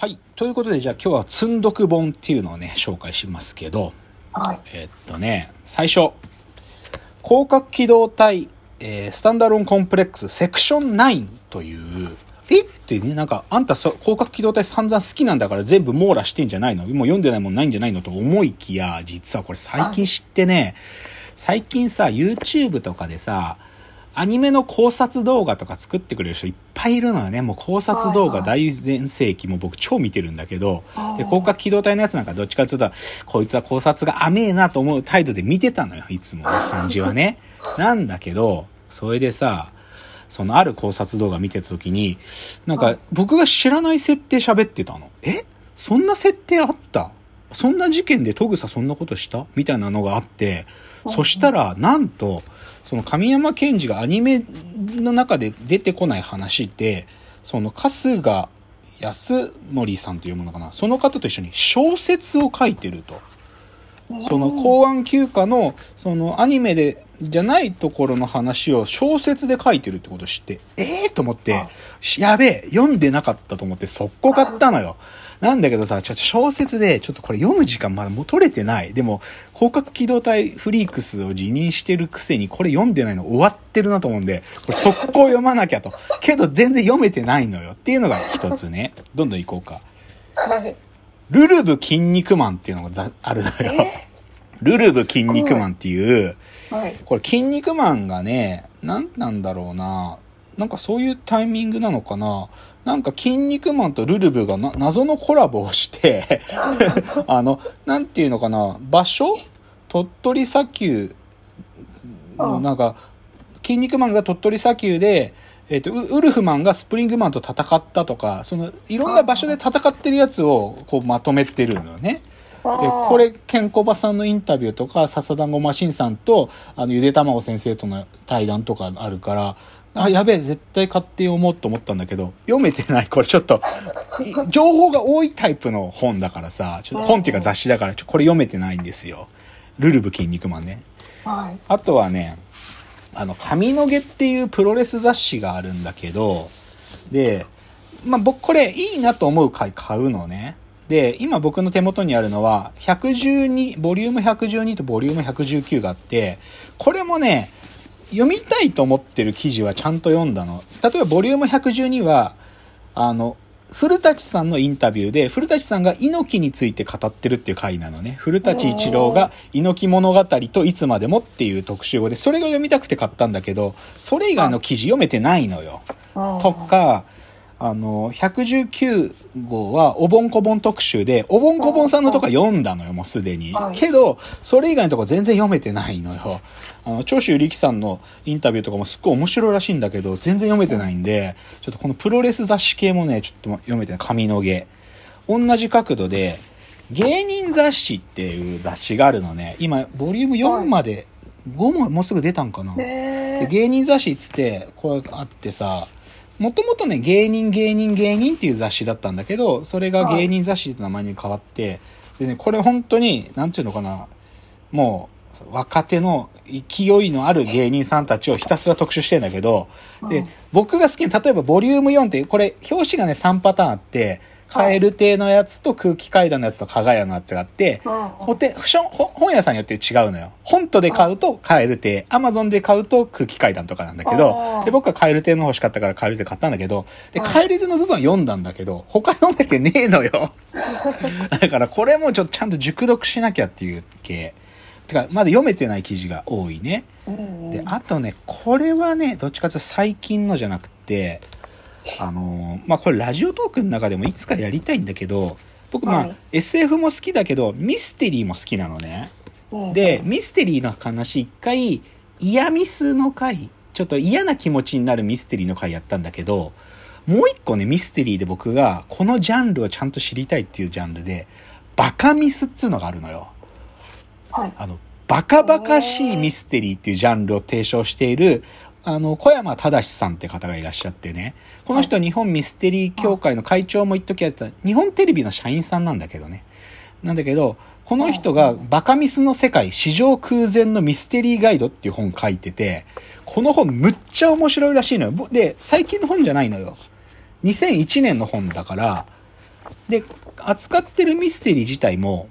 はい。ということで、じゃあ今日は積んどく本っていうのをね、紹介しますけど、はい。えっとね、最初、広角機動隊、えースタンダロンコンプレックスセクション9という、え？ってね、なんか、あんたそ広角機動隊散々好きなんだから全部網羅してんじゃないの？もう読んでないもんないんじゃないの？と思いきや、実はこれ最近知ってね、最近さ、YouTube とかでさ、アニメの考察動画とか作ってくれる人いっぱいいるのよね。もう考察動画大全盛期も僕超見てるんだけど、で、広角機動隊のやつなんかどっちかっていうと、こいつは考察が甘えなと思う態度で見てたのよ、いつもの感じはね。なんだけど、それでさ、そのある考察動画見てた時に、なんか僕が知らない設定喋ってたの。え？そんな設定あった？そんな事件でトグサそんなことした？みたいなのがあって、そしたら、なんと、その神山健二がアニメの中で出てこない話で、その春日康則さんというものかな。その方と一緒に小説を書いてると。その公安休暇の、そのアニメで、じゃないところの話を小説で書いてるってことを知って、ええー、と思って、やべえ、読んでなかったと思って速攻買ったのよ。なんだけどさ、ちょっと小説で、ちょっとこれ読む時間まだもう取れてない。でも、広角機動隊フリークスを辞任してるくせに、これ読んでないの終わってるなと思うんで、これ速攻読まなきゃと。けど全然読めてないのよ。っていうのが一つね。どんどん行こうか。はい。ルルブ筋肉マンっていうのがざあるのよ。え？ルルブ筋肉マンっていう、はい。これ、筋肉マンがね、なんなんだろうな。なんかそういうタイミングなのかな。なんか、筋肉マンとルルブがな謎のコラボをして、あの、なんていうのかな。場所？鳥取砂丘？の、うんなんか、筋肉マンが鳥取砂丘で、えっ、と、ウウルフマンがスプリングマンと戦ったとか、その、いろんな場所で戦ってるやつを、こう、まとめてるのよね。でこれ、ケンコバさんのインタビューとか、笹団子マシンさんと、あの、ゆで卵先生との対談とかあるから、あ、やべえ、絶対買って読もうと思ったんだけど、読めてない。これちょっと、い情報が多いタイプの本だからさ、ちょっと本っていうか雑誌だから、ちょこれ読めてないんですよ。ルルブ筋肉マンね。はい。あとはね、あの、髪の毛っていうプロレス雑誌があるんだけど、で、まあ、僕これいいなと思う回買うのね。で、今僕の手元にあるのは、112、ボリューム112とボリューム119があって、これもね、読みたいと思ってる記事はちゃんと読んだの。例えばボリューム112は、あの、古舘さんのインタビューで、古舘さんが猪木について語ってるっていう回なのね。古舘一郎が猪木物語といつまでもっていう特集語で、それが読みたくて買ったんだけど、それ以外の記事読めてないのよ。とか、あの、119号はおぼんこぼん特集で、おぼんこぼんさんのとか読んだのよ、もうすでにはい。けど、それ以外のとこ全然読めてないのよ。あの、長州力さんのインタビューとかもすっごい面白いらしいんだけど、全然読めてないんで、ちょっとこのプロレス雑誌系もね、ちょっと読めてない。髪の毛。同じ角度で、芸人雑誌っていう雑誌があるのね。今、ボリューム4まで、5ももうすぐ出たんかな。で芸人雑誌っつって、これあってさ、もともとね、芸人芸人芸人っていう雑誌だったんだけど、それが芸人雑誌って名前に変わって、でね、これ本当に、なんていうのかな、もう、若手の勢いのある芸人さんたちをひたすら特集してんだけど、で、僕が好きな、例えばボリューム4って、これ、表紙がね、3パターンあって、カエル亭のやつと空気階段のやつと加賀屋のやつがあって、うんほて本屋さんによって違うのよ。本とで買うとカエル亭、アマゾンで買うと空気階段とかなんだけどで、僕はカエル亭の方欲しかったからカエル亭買ったんだけど、で、はいカエル亭の部分は読んだんだけど、他読めてねえのよ。だからこれもちょっとちゃんと熟読しなきゃっていう系。てか、まだ読めてない記事が多いね。うんで、あとね、これはね、どっちかというと最近のじゃなくて、あのーまあ、これラジオトークの中でもいつかやりたいんだけど、僕まあ、はい SF も好きだけど、ミステリーも好きなのね。うんで、ミステリーの話一回、嫌ミスの回、ちょっと嫌な気持ちになるミステリーの回やったんだけど、もう一個ね、ミステリーで僕が、このジャンルをちゃんと知りたいっていうジャンルで、バカミスっつうのがあるのよ。はい。あの、バカバカしいミステリーっていうジャンルを提唱している、あの、小山正さんって方がいらっしゃってね。この人は日本ミステリー協会の会長も一時やってた、日本テレビの社員さんなんだけどね。なんだけど、この人がバカミスの世界、史上空前のミステリーガイドっていう本書いてて、この本むっちゃ面白いらしいのよ。ぼで、最近の本じゃないのよ。2001年の本だから、で、扱ってるミステリー自体も、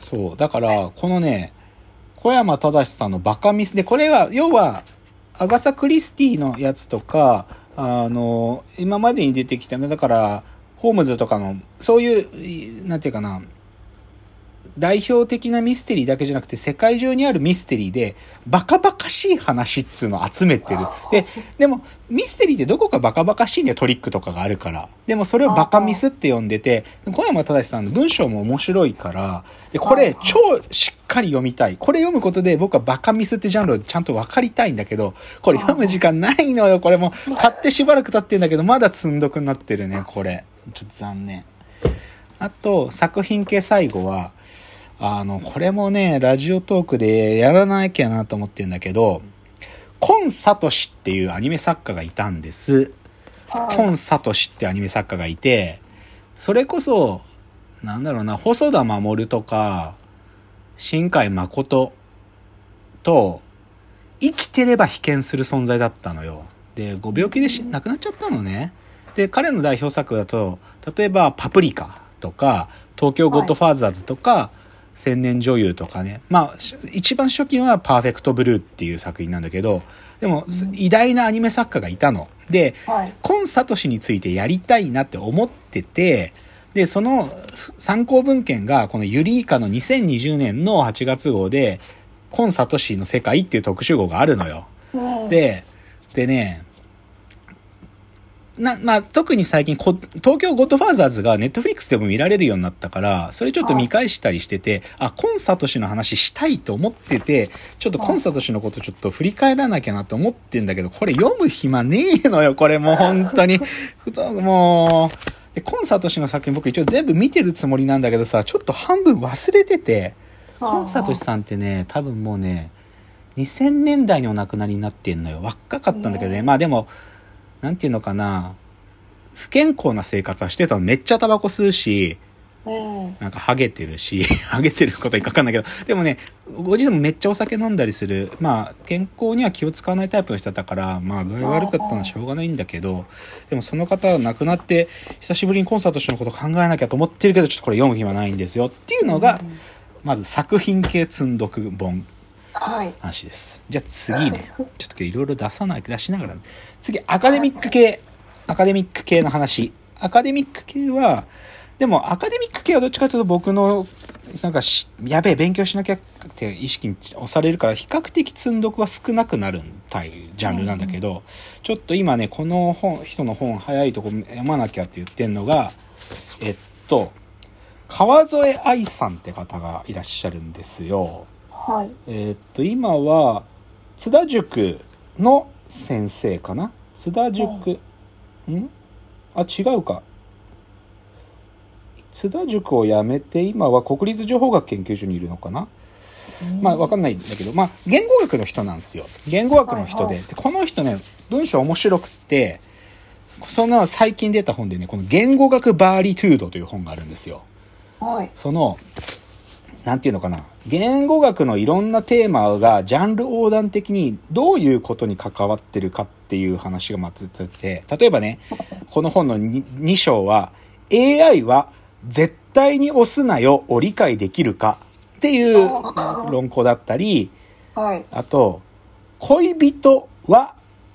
そう、だから、このね、小山正さんのバカミスで、これは、要は、アガサ・クリスティのやつとか、あの、今までに出てきた、だから、ホームズとかの、そういう、なんていうかな、代表的なミステリーだけじゃなくて世界中にあるミステリーでバカバカしい話っつうのを集めてる。で、でもミステリーってどこかバカバカしいんだよトリックとかがあるから。でもそれをバカミスって呼んでて、小山正さんの文章も面白いから、でこれ超しっかり読みたい。これ読むことで僕はバカミスってジャンルをちゃんと分かりたいんだけど、これ読む時間ないのよ。これも買ってしばらく経ってんだけど、まだ積んどくになってるね、これ。ちょっと残念。あと、作品系最後は、あの、これもね、ラジオトークでやらなきゃなと思ってるんだけど、コンサトシっていうアニメ作家がいたんです。はい。コンサトシってアニメ作家がいて、それこそ、なんだろうな、細田守とか、新海誠と、生きてれば被験する存在だったのよ。で、ご病気でし亡くなっちゃったのね。で、彼の代表作だと、例えば、パプリカとか、東京ゴッドファーザーズとか、千年女優とかね。まあ、し一番初期はパーフェクトブルーっていう作品なんだけど、でも、す偉大なアニメ作家がいたの。で、はい。コンサトシについてやりたいなって思ってて、で、その参考文献がこのユリイカの2020年の8月号で、コンサトシの世界っていう特集号があるのよ。うん、で、でね、な、まあ、特に最近こ、東京ゴッドファーザーズがネットフリックスでも見られるようになったから、それちょっと見返したりしてて、あ、コンサトシの話したいと思ってて、ちょっとコンサトシのことちょっと振り返らなきゃなと思ってんだけど、これ読む暇ねえのよ、これもう本当に。ふともう、で、コンサトシの作品僕一応全部見てるつもりなんだけどさ、ちょっと半分忘れてて、コンサトシさんってね、多分もうね、2000年代にお亡くなりになってんのよ。若かったんだけどね。まあでも、なんていうのかな。不健康な生活はしてたの。めっちゃタバコ吸うし、うん。なんかハゲてるし、ハゲてることいかわかんないけど、でもね、ご自身もめっちゃお酒飲んだりする。まあ、健康には気を使わないタイプの人だったから、まあ、具合悪かったのはしょうがないんだけど、でもその方は亡くなって、久しぶりにコンサートしてのこと考えなきゃと思ってるけど、ちょっとこれ読む暇ないんですよっていうのが、まず作品系積んどく本はい。話です。じゃあ次ね。ちょっといろいろ出さない、出しながら、次、アカデミック系。アカデミック系の話。アカデミック系は、でもアカデミック系はどっちかというと僕の、なんかし、やべえ、勉強しなきゃって意識に押されるから、比較的積んどくは少なくなるタイジャンルなんだけど、ちょっと今ね、この本、人の本早いとこ読まなきゃって言ってんのが、えっと、川添愛さんって方がいらっしゃるんですよ。はい。えーっと、今は、津田塾の先生かな？津田塾、ん？あ、違うか。津田塾を辞めて、今は国立情報学研究所にいるのかな？まあ、わかんないんだけど、まあ、言語学の人なんですよ。言語学の人で。はいはで、この人ね、文章面白くって、その最近出た本でね、この言語学バーリトゥードという本があるんですよ。はい。その、なんていうのかな。言語学のいろんなテーマがジャンル横断的にどういうことに関わってるかっていう話がまつってて、例えばね、この本の 2, 章は、AI は絶対に押すなよを理解できるかっていう論考だったり、はい。あと、恋人は、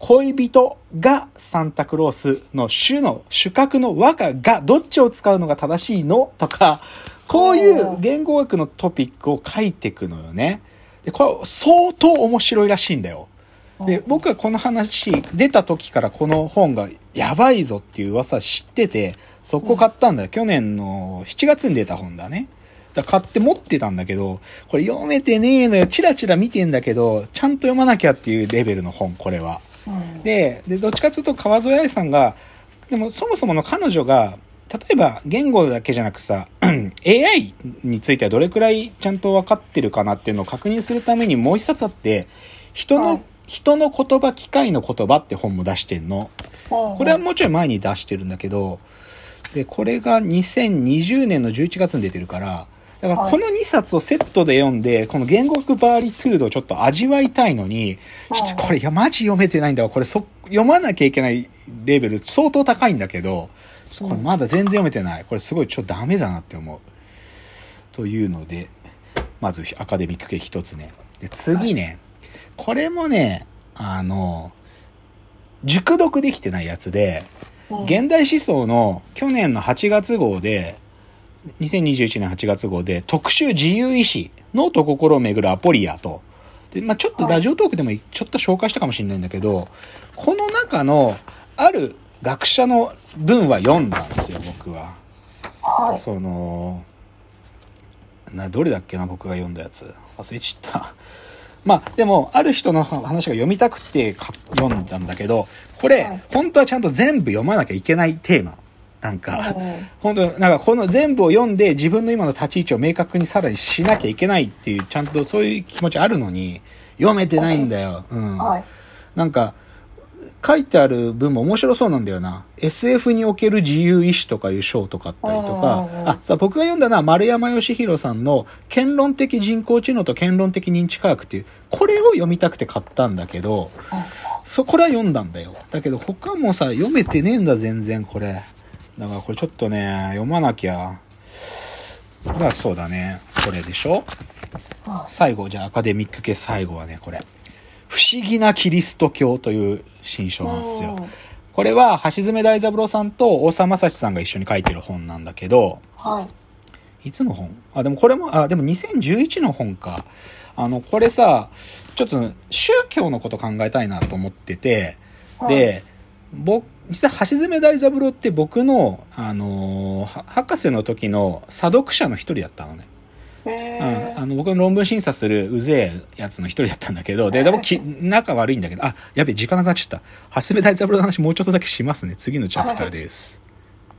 恋人がサンタクロースの主の、主格の和かが、どっちを使うのが正しいのとか、こういう言語学のトピックを書いていくのよね。で、これ相当面白いらしいんだよ。で、僕はこの話出た時からこの本がやばいぞっていう噂知ってて、そこ買ったんだよ。去年の7月に出た本だね。だ買って持ってたんだけど、これ読めてねえのよ。チラチラ見てんだけど、ちゃんと読まなきゃっていうレベルの本、これは。うん。で、で、どっちかというと川添愛さんが、でもそもそもの彼女が、例えば言語だけじゃなくさ、AI についてはどれくらいちゃんと分かってるかなっていうのを確認するためにもう一冊あって、人の、はい人の言葉、機械の言葉って本も出してんの。ここれはもうちょい前に出してるんだけど、で、これが2020年の11月に出てるから、だからこの2冊をセットで読んで、この言語学バーリトゥードをちょっと味わいたいのに、ちょっとこれ、いや、マジ読めてないんだわ。これそ、読まなきゃいけないレベル相当高いんだけど、これまだ全然読めてない。これすごいちょっとダメだなって思う。というので、まずアカデミック系一つね。で、次ね、これもね、あの、熟読できてないやつで、うん現代思想の去年の8月号で、2021年8月号で特集自由意志、脳と心をめぐるアポリアと、で、まあちょっとラジオトークでもちょっと紹介したかもしれないんだけど、この中のある学者の文は読んだんですよ、僕は。はい。その、な、どれだっけな、僕が読んだやつ。忘れちゃった。まあ、でも、ある人の話が読みたくてか読んだんだけど、これ、はい本当はちゃんと全部読まなきゃいけないテーマ。なんか、うん本当なんかこの全部を読んで自分の今の立ち位置を明確にさらにしなきゃいけないっていう、ちゃんとそういう気持ちあるのに、読めてないんだよ。うん。はい。なんか、書いてある文も面白そうなんだよな。SF における自由意志とかいう章とかあったりとかう、んあ、さ、僕が読んだのは丸山義弘さんの言論的人工知能と言論的認知科学っていう、これを読みたくて買ったんだけど、そ、これは読んだんだよ。だけど他もさ、読めてねえんだ全然これ。だからこれちょっとね、読まなきゃ。だからそうだね。これでしょ？は最後、じゃあアカデミック系最後はね、これ。不思議なキリスト教という新書なんですよ。これは、橋爪大三郎さんと大沢正史さんが一緒に書いてる本なんだけど、はい。いつの本？あ、でもこれも、あ、でも2011の本か。あの、これさ、ちょっと宗教のこと考えたいなと思ってて、はいで、僕、実は橋爪大三郎って僕の、あのーは博士の時の査読者の一人だったのね。へうん、あの僕の論文審査するうぜえやつの一人だったんだけど、で、でもき仲悪いんだけど、あ、やべえ、時間なくなっちゃった。橋爪大三郎の話もうちょっとだけしますね。次のチャプターです。